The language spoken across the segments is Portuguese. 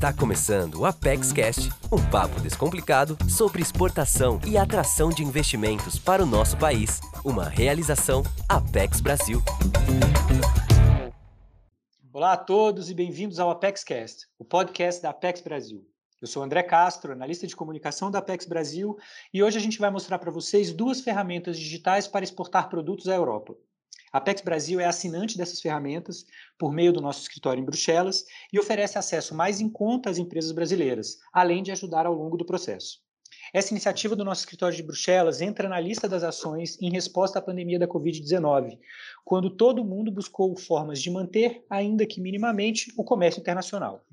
Está começando o Apex Cast, um papo descomplicado sobre exportação e atração de investimentos para o nosso país. Uma realização Apex Brasil. Olá a todos e bem-vindos ao Apex Cast, o podcast da Apex Brasil. Eu sou André Castro, analista de comunicação da Apex Brasil, e hoje a gente vai mostrar para vocês duas ferramentas digitais para exportar produtos à Europa. A Apex Brasil é assinante dessas ferramentas por meio do nosso escritório em Bruxelas e oferece acesso mais em conta às empresas brasileiras, além de ajudar ao longo do processo. Essa iniciativa do nosso escritório de Bruxelas entra na lista das ações em resposta à pandemia da Covid-19, quando todo mundo buscou formas de manter, ainda que minimamente, o comércio internacional.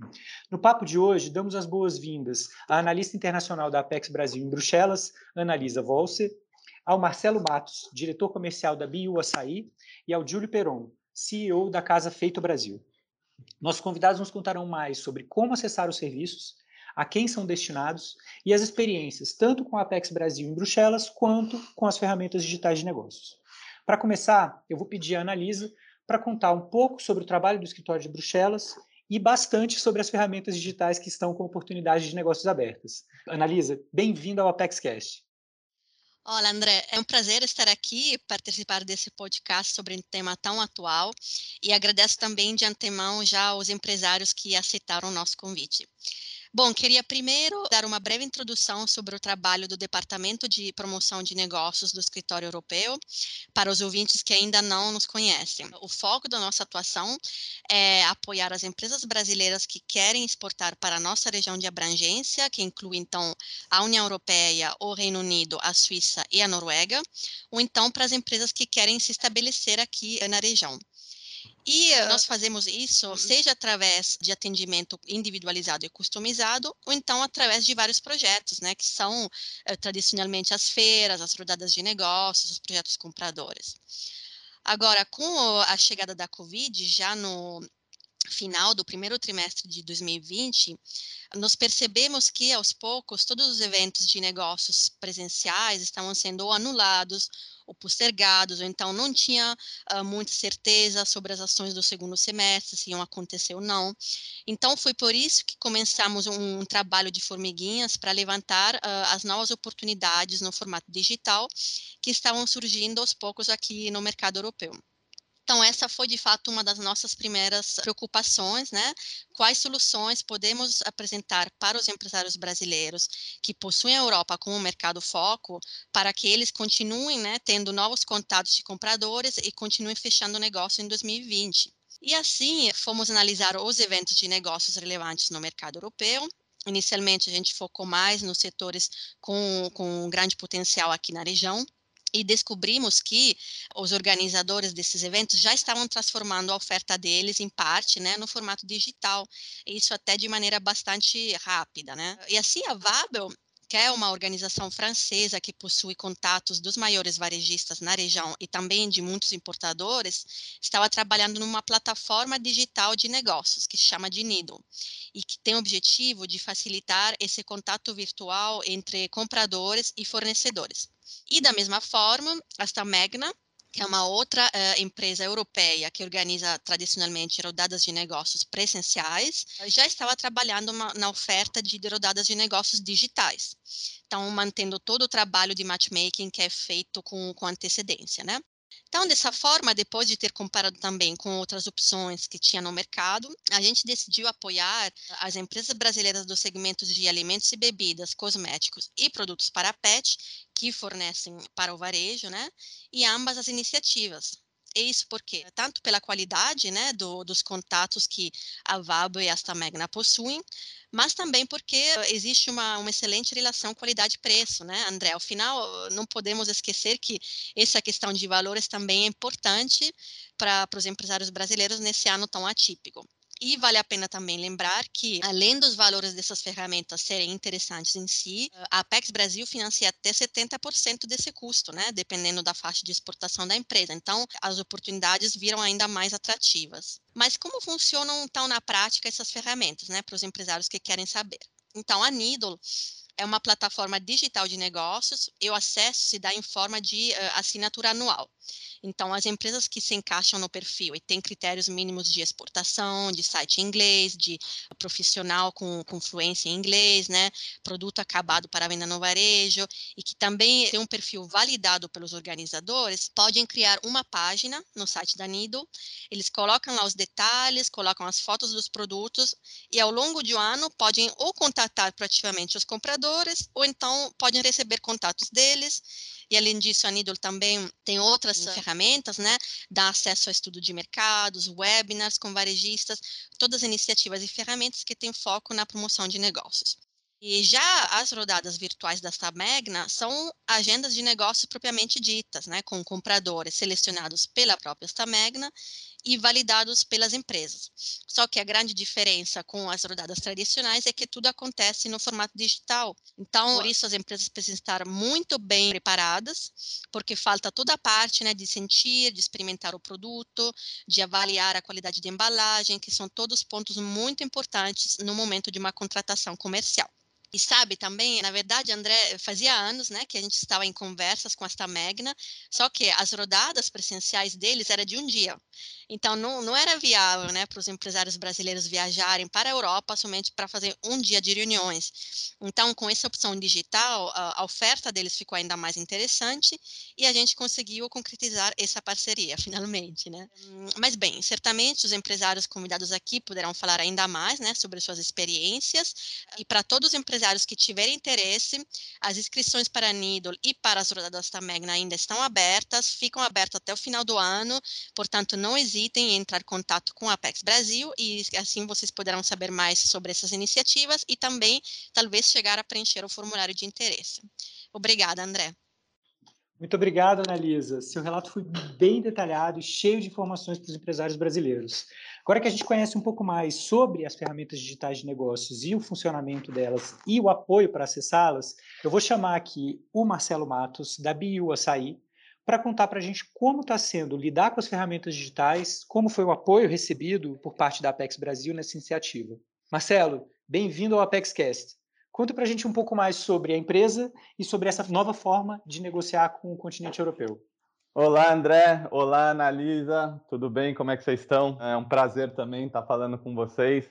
No papo de hoje, damos as boas-vindas à analista internacional da Apex Brasil em Bruxelas, Analisa Volse, ao Marcelo Matos, diretor comercial da Bio Açaí, e ao Júlio Peron, CEO da Casa Feito Brasil. Nossos convidados nos contarão mais sobre como acessar os serviços, a quem são destinados e as experiências, tanto com a Apex Brasil em Bruxelas, quanto com as ferramentas digitais de negócios. Para começar, eu vou pedir a Analisa para contar um pouco sobre o trabalho do escritório de Bruxelas e bastante sobre as ferramentas digitais que estão com oportunidades de negócios abertas. Analisa, bem-vindo ao ApexCast. Olá, André. É um prazer estar aqui e participar desse podcast sobre um tema tão atual e agradeço também de antemão já aos empresários que aceitaram o nosso convite. Bom, queria primeiro dar uma breve introdução sobre o trabalho do Departamento de Promoção de Negócios do Escritório Europeu, para os ouvintes que ainda não nos conhecem. O foco da nossa atuação é apoiar as empresas brasileiras que querem exportar para a nossa região de abrangência, que inclui então a União Europeia, o Reino Unido, a Suíça e a Noruega, ou então para as empresas que querem se estabelecer aqui na região. E nós fazemos isso uhum. seja através de atendimento individualizado e customizado, ou então através de vários projetos, né, que são eh, tradicionalmente as feiras, as rodadas de negócios, os projetos compradores. Agora, com a chegada da Covid, já no final do primeiro trimestre de 2020, nós percebemos que, aos poucos, todos os eventos de negócios presenciais estavam sendo anulados ou postergados, ou então não tinha uh, muita certeza sobre as ações do segundo semestre, se iam acontecer ou não. Então, foi por isso que começamos um, um trabalho de formiguinhas para levantar uh, as novas oportunidades no formato digital que estavam surgindo aos poucos aqui no mercado europeu. Então, essa foi de fato uma das nossas primeiras preocupações, né? Quais soluções podemos apresentar para os empresários brasileiros que possuem a Europa como mercado foco, para que eles continuem né, tendo novos contatos de compradores e continuem fechando negócio em 2020. E assim, fomos analisar os eventos de negócios relevantes no mercado europeu. Inicialmente, a gente focou mais nos setores com, com grande potencial aqui na região, e descobrimos que os organizadores desses eventos já estavam transformando a oferta deles em parte, né, no formato digital, isso até de maneira bastante rápida, né? E assim a Vabel que é uma organização francesa que possui contatos dos maiores varejistas na região e também de muitos importadores, estava trabalhando numa plataforma digital de negócios que se chama de Nido e que tem o objetivo de facilitar esse contato virtual entre compradores e fornecedores. E da mesma forma, esta Magna que é uma outra uh, empresa europeia que organiza tradicionalmente rodadas de negócios presenciais, já estava trabalhando uma, na oferta de rodadas de negócios digitais. Então, mantendo todo o trabalho de matchmaking que é feito com, com antecedência, né? Então, dessa forma, depois de ter comparado também com outras opções que tinha no mercado, a gente decidiu apoiar as empresas brasileiras dos segmentos de alimentos e bebidas, cosméticos e produtos para pet, que fornecem para o varejo, né? E ambas as iniciativas. E isso porque, tanto pela qualidade né, do, dos contatos que a Vabo e a Astamegna possuem, mas também porque existe uma, uma excelente relação qualidade-preço, né, André? Ao final, não podemos esquecer que essa questão de valores também é importante para os empresários brasileiros nesse ano tão atípico. E vale a pena também lembrar que, além dos valores dessas ferramentas serem interessantes em si, a Apex Brasil financia até 70% desse custo, né? Dependendo da faixa de exportação da empresa. Então, as oportunidades viram ainda mais atrativas. Mas como funcionam, então, na prática essas ferramentas, né? Para os empresários que querem saber. Então, a Needle é uma plataforma digital de negócios e o acesso se dá em forma de uh, assinatura anual. Então, as empresas que se encaixam no perfil e têm critérios mínimos de exportação, de site em inglês, de profissional com, com fluência em inglês, né, produto acabado para venda no varejo e que também tem um perfil validado pelos organizadores, podem criar uma página no site da Nido. Eles colocam lá os detalhes, colocam as fotos dos produtos e ao longo de um ano podem ou contatar proativamente os compradores ou então podem receber contatos deles e além disso, a Nidol também tem outras uhum. ferramentas, né? Dá acesso a estudo de mercados, webinars com varejistas, todas as iniciativas e ferramentas que têm foco na promoção de negócios. E já as rodadas virtuais da Stamegna são agendas de negócios propriamente ditas, né, com compradores selecionados pela própria Stamegna e validados pelas empresas. Só que a grande diferença com as rodadas tradicionais é que tudo acontece no formato digital. Então, por isso as empresas precisam estar muito bem preparadas, porque falta toda a parte né, de sentir, de experimentar o produto, de avaliar a qualidade de embalagem, que são todos pontos muito importantes no momento de uma contratação comercial. E sabe também, na verdade, André, fazia anos, né, que a gente estava em conversas com esta Magna, só que as rodadas presenciais deles era de um dia. Então não, não era viável, né, para os empresários brasileiros viajarem para a Europa somente para fazer um dia de reuniões. Então, com essa opção digital, a, oferta deles ficou ainda mais interessante e a gente conseguiu concretizar essa parceria, finalmente, né? Mas bem, certamente os empresários convidados aqui poderão falar ainda mais, né, sobre suas experiências e para todos os empresários empresários que tiverem interesse, as inscrições para a Nidol e para as rodadas da Megna ainda estão abertas, ficam abertas até o final do ano, portanto, não hesitem em entrar em contato com a Apex Brasil e assim vocês poderão saber mais sobre essas iniciativas e também, talvez, chegar a preencher o formulário de interesse. Obrigada, André. Muito obrigado, Analisa. Seu relato foi bem detalhado e cheio de informações para os empresários brasileiros. Agora que a gente conhece um pouco mais sobre as ferramentas digitais de negócios e o funcionamento delas e o apoio para acessá-las, eu vou chamar aqui o Marcelo Matos, da BIU Açaí, para contar para a gente como está sendo lidar com as ferramentas digitais, como foi o apoio recebido por parte da Apex Brasil nessa iniciativa. Marcelo, bem-vindo ao ApexCast. Conta para a gente um pouco mais sobre a empresa e sobre essa nova forma de negociar com o continente europeu. Olá, André. Olá, Analisa. Tudo bem? Como é que vocês estão? É um prazer também estar falando com vocês.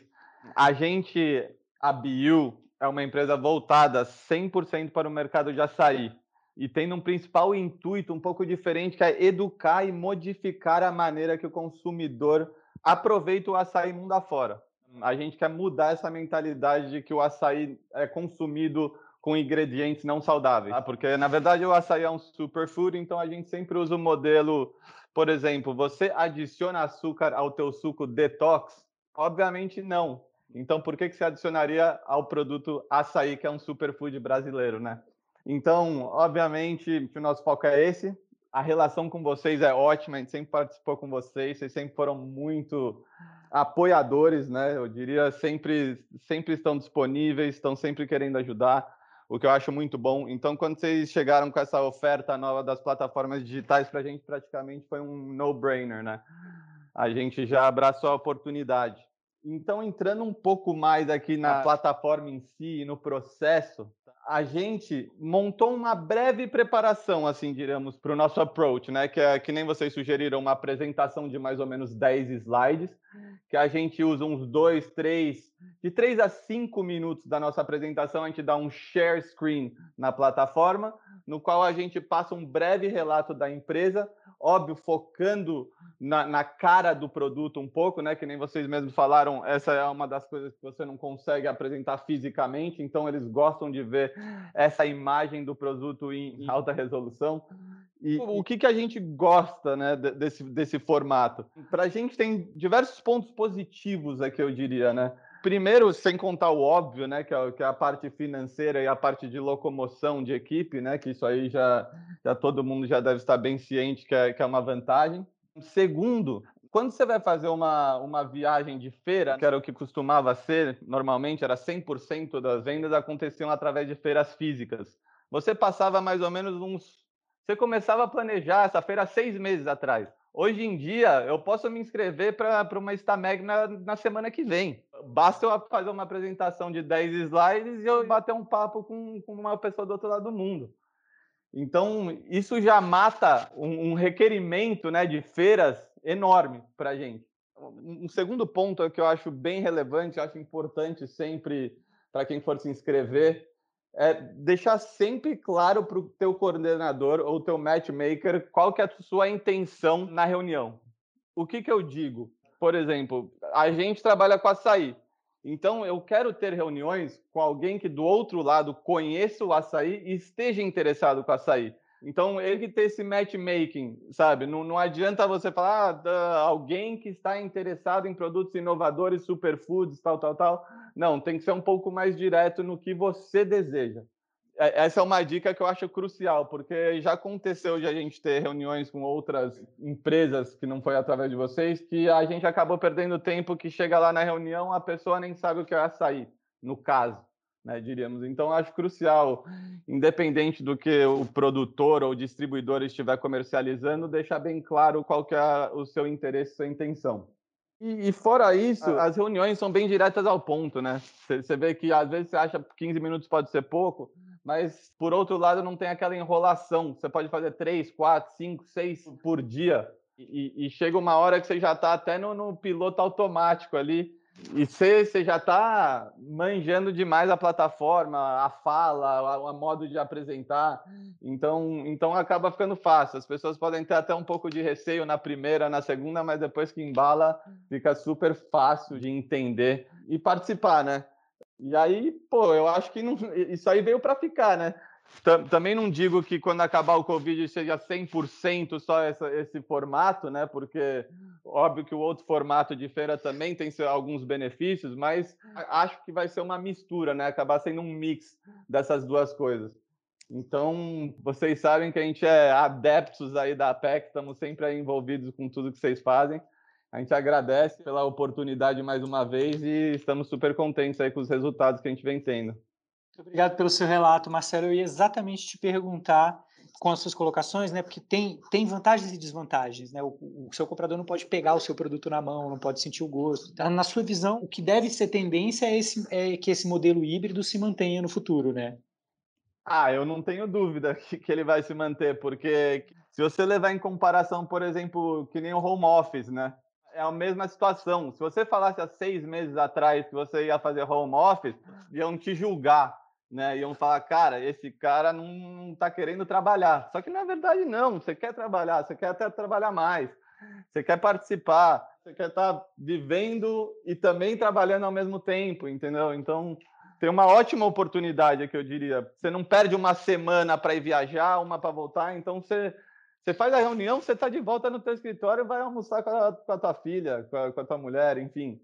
A gente, a Biu, é uma empresa voltada 100% para o mercado de açaí e tem um principal intuito um pouco diferente, que é educar e modificar a maneira que o consumidor aproveita o açaí mundo afora a gente quer mudar essa mentalidade de que o açaí é consumido com ingredientes não saudáveis, tá? porque na verdade o açaí é um superfood, então a gente sempre usa o modelo, por exemplo, você adiciona açúcar ao teu suco detox? Obviamente não. Então por que que você adicionaria ao produto açaí que é um superfood brasileiro, né? Então, obviamente, o nosso foco é esse. A relação com vocês é ótima, a gente sempre participou com vocês, vocês sempre foram muito apoiadores, né? Eu diria sempre sempre estão disponíveis, estão sempre querendo ajudar, o que eu acho muito bom. Então, quando vocês chegaram com essa oferta nova das plataformas digitais, para a gente praticamente foi um no-brainer, né? A gente já abraçou a oportunidade. Então, entrando um pouco mais aqui na plataforma em si, no processo, a gente montou uma breve preparação, assim, diríamos, para o nosso approach, né? Que é que nem vocês sugeriram, uma apresentação de mais ou menos 10 slides, que a gente usa uns dois, três, de três a cinco minutos da nossa apresentação, a gente dá um share screen na plataforma, no qual a gente passa um breve relato da empresa, óbvio, focando na, na, cara do produto um pouco, né? Que nem vocês mesmos falaram, essa é uma das coisas que você não consegue apresentar fisicamente, então eles gostam de ver essa imagem do produto em, em alta resolução. E o que, que a gente gosta né, desse, desse formato? Para a gente tem diversos pontos positivos aqui, eu diria, né? Primeiro, sem contar o óbvio, né, que é, que é, a parte financeira e a parte de locomoção de equipe, né, que isso aí já, já todo mundo já deve estar bem ciente que é, que é uma vantagem. Segundo, quando você vai fazer uma, uma viagem de feira, que era o que costumava ser, normalmente era 100% das vendas aconteciam através de feiras físicas. Você passava mais ou menos uns. Você começava a planejar essa feira seis meses atrás. Hoje em dia, eu posso me inscrever para uma Stameg na, na semana que vem. basta eu fazer uma apresentação de 10 slides e eu bater um papo com, com uma pessoa do outro lado do mundo. Então, isso já mata um, requerimento né, de feiras enorme para a gente. Um segundo ponto que eu acho bem relevante, acho importante sempre para quem for se inscrever, é deixar sempre claro para o teu coordenador ou teu matchmaker qual que é a sua intenção na reunião. O que, que eu digo? Por exemplo, a gente trabalha com açaí. Então, eu quero ter reuniões com alguém que do outro lado conheça o açaí e esteja interessado com o açaí. Então, ele que ter esse matchmaking, sabe? Não, não adianta você falar ah, alguém que está interessado em produtos inovadores, superfoods, tal, tal, tal. Não, tem que ser um pouco mais direto no que você deseja. É, essa é uma dica que eu acho crucial, porque já aconteceu de a gente ter reuniões com outras empresas que não foi através de vocês, que a gente acabou perdendo tempo que chega lá na reunião, a pessoa nem sabe o que vai sair, no caso, né, diríamos. Então, acho crucial, independente do que o produtor ou distribuidor estiver comercializando, deixar bem claro qual que é o seu interesse, sua intenção. E, e, fora isso, ah. as reuniões são bem diretas ao ponto, né? Você vê que às vezes você acha que 15 minutos pode ser pouco, mas por outro lado não tem aquela enrolação. Você pode fazer três, quatro, cinco, seis por dia e, e chega uma hora que você já está até no, no, piloto automático ali e você, você já está manjando demais a plataforma, a fala, o modo de apresentar. Então, então acaba ficando fácil. As pessoas podem ter até um pouco de receio na primeira, na segunda, mas depois que embala, fica super fácil de entender e participar, né? E aí, pô, eu acho que não, isso aí veio para ficar, né? Também não digo que quando acabar o Covid seja 100% só essa, esse formato, né? Porque óbvio que o outro formato de feira também tem alguns benefícios, mas acho que vai ser uma mistura, né? Acabar sendo um mix dessas duas coisas. Então, vocês sabem que a gente é adeptos aí da APEC, estamos sempre envolvidos com tudo que vocês fazem. A gente agradece pela oportunidade mais uma vez e estamos super contentes aí com os resultados que a gente vem tendo. Muito obrigado pelo seu relato, Marcelo. Eu ia exatamente te perguntar com as suas colocações, né? Porque tem, tem vantagens e desvantagens, né? O, o, seu comprador não pode pegar o seu produto na mão, não pode sentir o gosto. Então, na sua visão, o que deve ser tendência é, esse, é que esse modelo híbrido se mantenha no futuro, né? Ah, eu não tenho dúvida que, que ele vai se manter, porque se você levar em comparação, por exemplo, que nem o home office, né? É a mesma situação. Se você falasse há seis meses atrás que você ia fazer home office, iam te julgar, né? Iam falar, cara, esse cara não está querendo trabalhar. Só que na verdade não. Você quer trabalhar, você quer até trabalhar mais, você quer participar, você quer estar tá vivendo e também trabalhando ao mesmo tempo, entendeu? Então tem uma ótima oportunidade aqui, eu diria. Você não perde uma semana para ir viajar, uma para voltar, então você você faz a reunião, você está de volta no teu escritório, vai almoçar com a, com a tua filha, com a, com a tua mulher, enfim.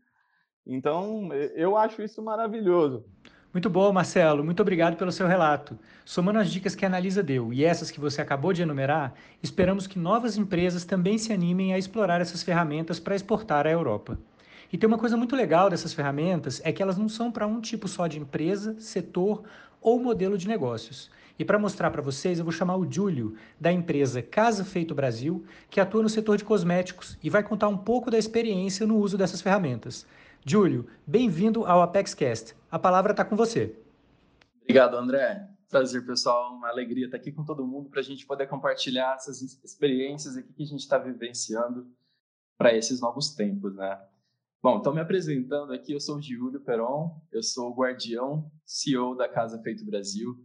Então, eu acho isso maravilhoso. Muito bom, Marcelo. Muito obrigado pelo seu relato. Somando as dicas que a Analisa deu e essas que você acabou de enumerar, esperamos que novas empresas também se animem a explorar essas ferramentas para exportar à Europa. E tem uma coisa muito legal dessas ferramentas é que elas não são para um tipo só de empresa, setor ou modelo de negócios. E para mostrar para vocês, eu vou chamar o Júlio, da empresa Casa Feito Brasil, que atua no setor de cosméticos e vai contar um pouco da experiência no uso dessas ferramentas. Júlio, bem-vindo ao ApexCast. A palavra está com você. Obrigado, André. Prazer, pessoal. Uma alegria estar aqui com todo mundo para a gente poder compartilhar essas experiências aqui que a gente está vivenciando para esses novos tempos, né? Bom, então me apresentando aqui, eu sou o Júlio Peron, eu sou o guardião CEO da Casa Feito Brasil.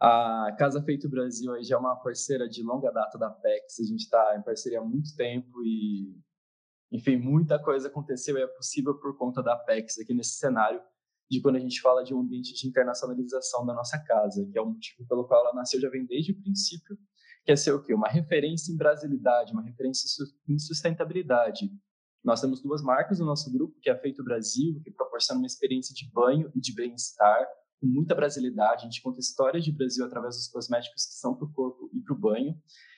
A Casa Feito Brasil aí já é uma parceira de longa data da PEX, a gente está em parceria há muito tempo e, enfim, muita coisa aconteceu e é possível por conta da PEX aqui nesse cenário de quando a gente fala de um ambiente de internacionalização da nossa casa, que é o motivo pelo qual ela nasceu já vem desde o princípio, que é ser o quê? Uma referência em brasilidade, uma referência em sustentabilidade. Nós temos duas marcas no nosso grupo, que é a Feito Brasil, que proporciona uma experiência de banho e de bem-estar, com muita brasilidade. A gente conta histórias de Brasil através dos cosméticos que são para o corpo e para o banho.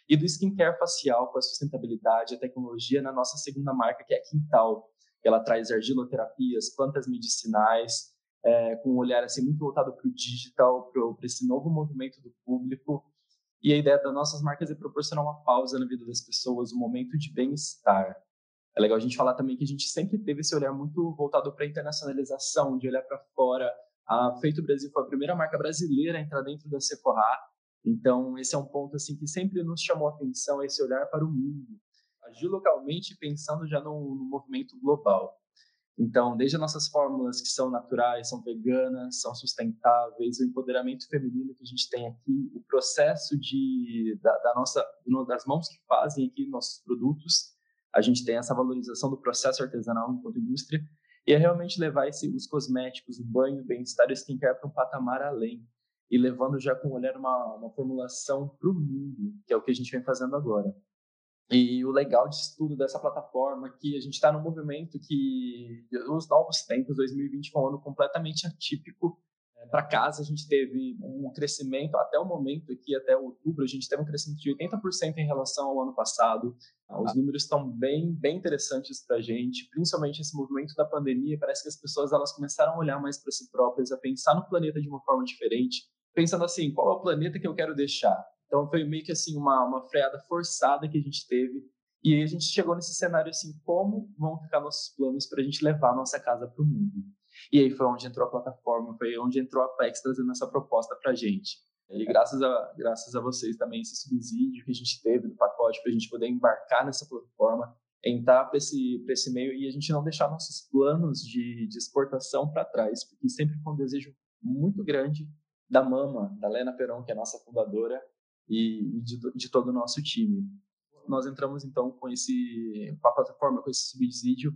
E do skincare facial com a sustentabilidade, a tecnologia na nossa segunda marca, que é a Quintal. Ela traz argiloterapias, plantas medicinais, é, com um olhar assim muito voltado para o digital, para esse novo movimento do público. E a ideia das nossas marcas é proporcionar uma pausa na vida das pessoas, um momento de bem-estar. É legal a gente falar também que a gente sempre teve esse olhar muito voltado para a internacionalização, de olhar para fora. A Feito Brasil foi a primeira marca brasileira a entrar dentro da Sephora. Então, esse é um ponto assim que sempre nos chamou a atenção, esse olhar para o mundo. Agir localmente pensando já no, no movimento global. Então, desde as nossas fórmulas que são naturais, são veganas, são sustentáveis, o empoderamento feminino que a gente tem aqui, o processo de da, da nossa das mãos que fazem aqui nossos produtos, a gente tem essa valorização do processo artesanal enquanto indústria e é realmente levar esse, os cosméticos, o banho, o bem-estar e o skincare para um patamar além e levando já com o olhar uma, uma formulação para o mundo, que é o que a gente vem fazendo agora. E o legal disso tudo, dessa plataforma, que a gente está num movimento que, os novos tempos, 2020 foi um ano completamente atípico. Para casa, a gente teve um crescimento, até o momento aqui, até outubro, a gente teve um crescimento de 80% em relação ao ano passado. Os ah. números estão bem, bem interessantes para a gente, principalmente esse movimento da pandemia. Parece que as pessoas elas começaram a olhar mais para si próprias, a pensar no planeta de uma forma diferente, pensando assim: qual é o planeta que eu quero deixar? Então foi meio que assim uma, uma freada forçada que a gente teve. E aí a gente chegou nesse cenário assim, como vão ficar nossos planos para a gente levar a nossa casa para o mundo? E aí foi onde entrou a plataforma, foi onde entrou a PEX trazendo essa proposta para a gente. E graças a, graças a vocês também, esse subsídio que a gente teve do pacote para a gente poder embarcar nessa plataforma, entrar para esse, esse meio e a gente não deixar nossos planos de, de exportação para trás, porque sempre foi um desejo muito grande da Mama, da Lena Peron, que é a nossa fundadora, e, de, de, todo o nosso time. Nós entramos então com esse com a plataforma, com esse subsídio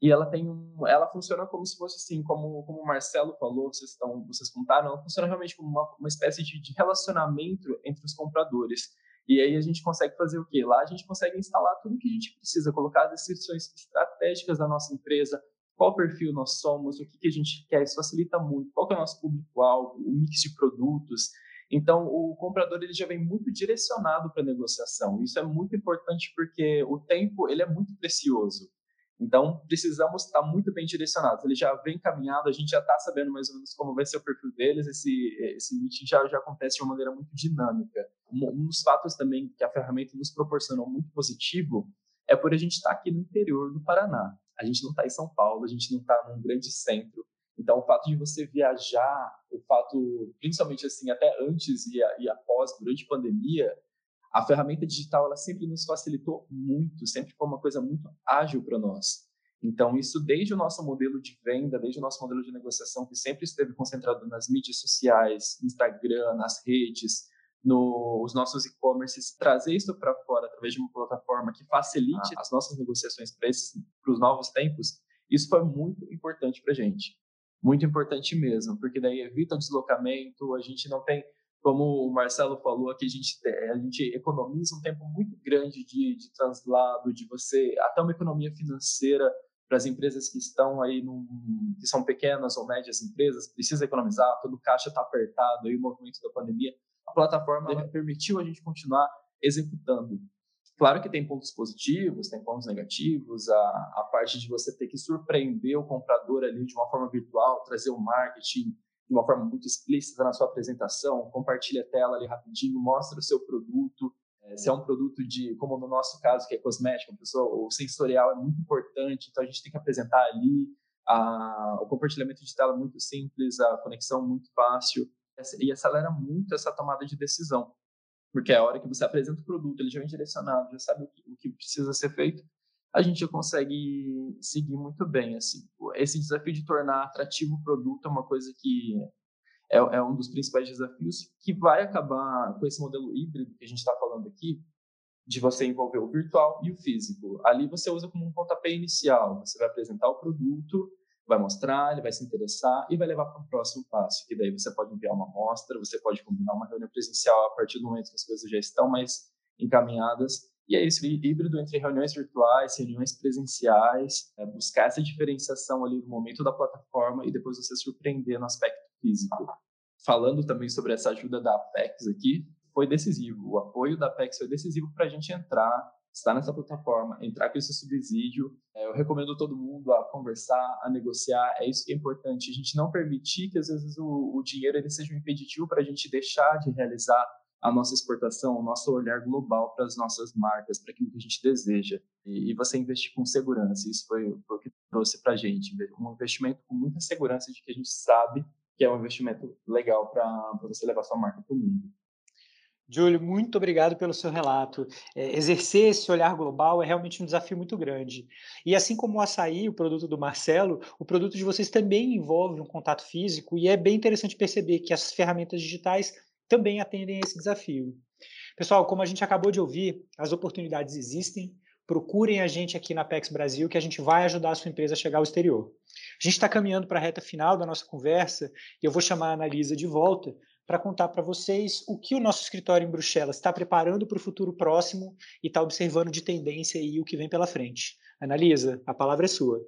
e ela tem um, ela funciona como se fosse assim, como como o Marcelo falou, vocês estão vocês contaram, ela funciona realmente como uma, uma espécie de, de relacionamento entre os compradores. E aí a gente consegue fazer o quê? Lá a gente consegue instalar tudo que a gente precisa, colocar as descrições estratégicas da nossa empresa, qual perfil nós somos, o que, que a gente quer, isso facilita muito, qual é o nosso público-alvo, o mix de produtos, então, o comprador ele já vem muito direcionado para a negociação. Isso é muito importante porque o tempo ele é muito precioso. Então, precisamos estar muito bem direcionados. Ele já vem caminhado, a gente já está sabendo mais ou menos como vai ser o perfil deles. Esse, esse meeting já, já acontece de uma maneira muito dinâmica. Um, um dos fatos também que a ferramenta nos proporcionou muito positivo é por a gente estar tá aqui no interior do Paraná. A gente não está em São Paulo, a gente não está num grande centro. Então, o fato de você viajar, o fato, principalmente assim, até antes e, e após, durante a pandemia, a ferramenta digital ela sempre nos facilitou muito, sempre foi uma coisa muito ágil para nós. Então, isso desde o nosso modelo de venda, desde o nosso modelo de negociação, que sempre esteve concentrado nas mídias sociais, Instagram, nas redes, nos nossos e-commerces, trazer isso para fora através de uma plataforma que facilite ah. as nossas negociações para os novos tempos, isso foi muito importante para a gente muito importante mesmo, porque daí evita o deslocamento, a gente não tem, como o Marcelo falou aqui, a gente, a gente economiza um tempo muito grande de, de translado, de você, até uma economia financeira para as empresas que estão aí, num, que são pequenas ou médias empresas, precisa economizar, todo o caixa está apertado, aí o movimento da pandemia, a plataforma permitiu a gente continuar executando. Claro que tem pontos positivos, tem pontos negativos, a, a parte de você ter que surpreender o comprador ali de uma forma virtual, trazer o marketing de uma forma muito explícita na sua apresentação, compartilha a tela ali rapidinho, mostra o seu produto, é, se é um produto de, como no nosso caso, que é cosmético, pessoa, o sensorial é muito importante, então a gente tem que apresentar ali, a, o compartilhamento de tela é muito simples, a conexão muito fácil, e acelera muito essa tomada de decisão. Porque a hora que você apresenta o produto, ele já vem direcionado, já sabe o que, o que precisa ser feito, a gente consegue seguir muito bem. Assim. Esse desafio de tornar atrativo o produto é uma coisa que é, é um dos principais desafios que vai acabar com esse modelo híbrido que a gente está falando aqui, de você envolver o virtual e o físico. Ali você usa como um pontapé inicial, você vai apresentar o produto, vai mostrar, ele vai se interessar e vai levar para um próximo passo, que daí você pode enviar uma amostra, você pode combinar uma reunião presencial a partir do momento que as coisas já estão mais encaminhadas. E é esse híbrido entre reuniões virtuais, reuniões presenciais, é buscar essa diferenciação ali no momento da plataforma e depois você surpreender no aspecto físico. Falando também sobre essa ajuda da Apex aqui, foi decisivo. O apoio da Apex foi decisivo para a gente entrar estar nessa plataforma, entrar com esse subsídio. É, eu recomendo todo mundo a conversar, a negociar. É isso que é importante. A gente não permitir que às vezes o, o dinheiro ele seja um impeditivo para a gente deixar de realizar a nossa exportação, o nosso olhar global para as nossas marcas, para aquilo que a gente deseja. E, e você investir com segurança, isso foi, foi o que trouxe para a gente. Um investimento com muita segurança de que a gente sabe que é um investimento legal para você levar sua marca para o mundo. Júlio, muito obrigado pelo seu relato. É, exercer esse olhar global é realmente um desafio muito grande. E assim como o açaí, o produto do Marcelo, o produto de vocês também envolve um contato físico, e é bem interessante perceber que as ferramentas digitais também atendem a esse desafio. Pessoal, como a gente acabou de ouvir, as oportunidades existem. Procurem a gente aqui na Pex Brasil, que a gente vai ajudar a sua empresa a chegar ao exterior. A gente está caminhando para a reta final da nossa conversa e eu vou chamar a Analisa de volta para contar para vocês o que o nosso escritório em Bruxelas está preparando para o futuro próximo e está observando de tendência e o que vem pela frente. Analisa, a palavra é sua.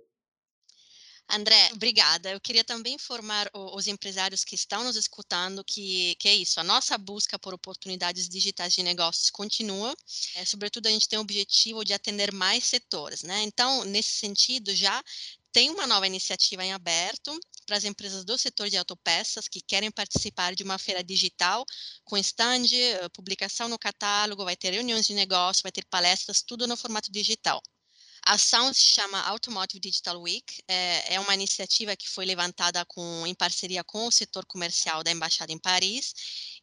André, obrigada. Eu queria também informar os empresários que estão nos escutando que, que é isso, a nossa busca por oportunidades digitais de negócios continua. É, sobretudo, a gente tem o objetivo de atender mais setores, né? Então, nesse sentido, já tem uma nova iniciativa em aberto para as empresas do setor de autopeças que querem participar de uma feira digital com stand, eh, publicação no catálogo, vai ter reuniões de negócio, vai ter palestras, tudo no formato digital. A se chama Automotive Digital Week, é, é, uma iniciativa que foi levantada com, em parceria com o setor comercial da Embaixada em Paris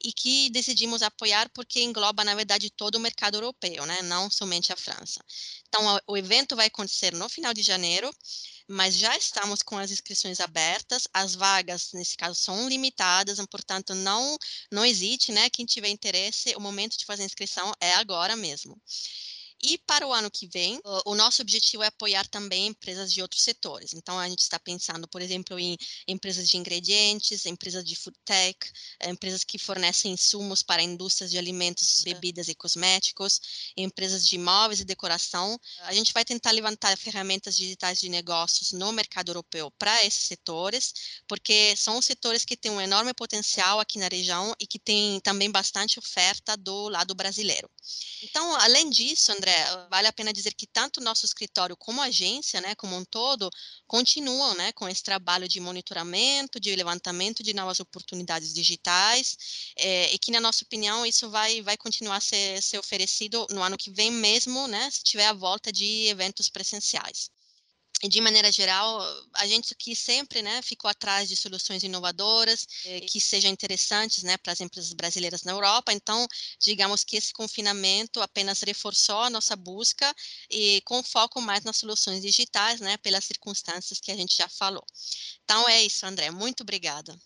e que decidimos apoiar porque engloba, na verdade, todo o mercado europeu, né? não somente a França. Então, o evento vai acontecer no final de janeiro, mas já estamos com as inscrições abertas, as vagas, nesse caso, são limitadas, portanto, não, não hesite, né? Quem tiver interesse, o momento de fazer a inscrição é agora mesmo. E para o ano que vem, o nosso objetivo é apoiar também empresas de outros setores. Então, a gente está pensando, por exemplo, em empresas de ingredientes, empresas de food tech, eh, empresas que fornecem insumos para indústrias de alimentos, bebidas e cosméticos, empresas de imóveis e decoração. A gente vai tentar levantar ferramentas digitais de negócios no mercado europeu para esses setores, porque são setores que têm um enorme potencial aqui na região e que têm também bastante oferta do lado brasileiro. Então, além disso, André, vale a pena dizer que tanto nosso escritório como a agência, né, como um todo, continuam, né, com esse trabalho de monitoramento, de levantamento de novas oportunidades digitais, é, e que, na nossa opinião, isso vai, vai continuar a ser, ser oferecido no ano que vem mesmo, né, se tiver a volta de eventos presenciais de maneira geral, a gente aqui sempre né, ficou atrás de soluções inovadoras eh, que sejam interessantes né, para as empresas brasileiras na Europa. Então, digamos que esse confinamento apenas reforçou a nossa busca e com foco mais nas soluções digitais, né, pelas circunstâncias que a gente já falou. Então, é isso, André. Muito obrigada.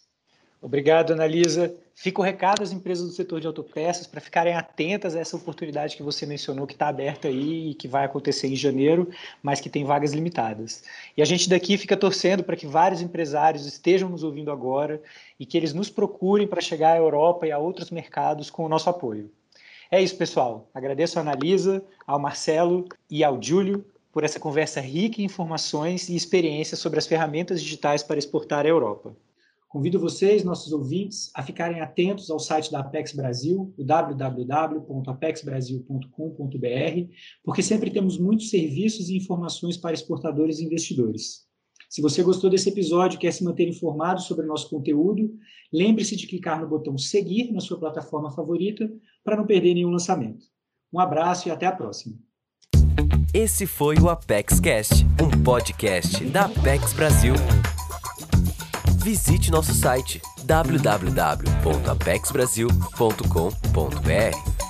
Obrigado, Analisa. Fica o recado às empresas do setor de autopeças para ficarem atentas a essa oportunidade que você mencionou, que está aberta aí e que vai acontecer em janeiro, mas que tem vagas limitadas. E a gente daqui fica torcendo para que vários empresários estejam nos ouvindo agora e que eles nos procurem para chegar à Europa e a outros mercados com o nosso apoio. É isso, pessoal. Agradeço a Analisa, ao Marcelo e ao Júlio por essa conversa rica em informações e experiências sobre as ferramentas digitais para exportar à Europa. Convido vocês, nossos ouvintes, a ficarem atentos ao site da Apex Brasil, o www.apexbrasil.com.br, porque sempre temos muitos serviços e informações para exportadores e investidores. Se você gostou desse episódio e quer se manter informado sobre o nosso conteúdo, lembre-se de clicar no botão seguir na sua plataforma favorita para não perder nenhum lançamento. Um abraço e até a próxima. Esse foi o Apex Cast, um podcast da Apex Brasil visite nosso site www.apexbrasil.com.br.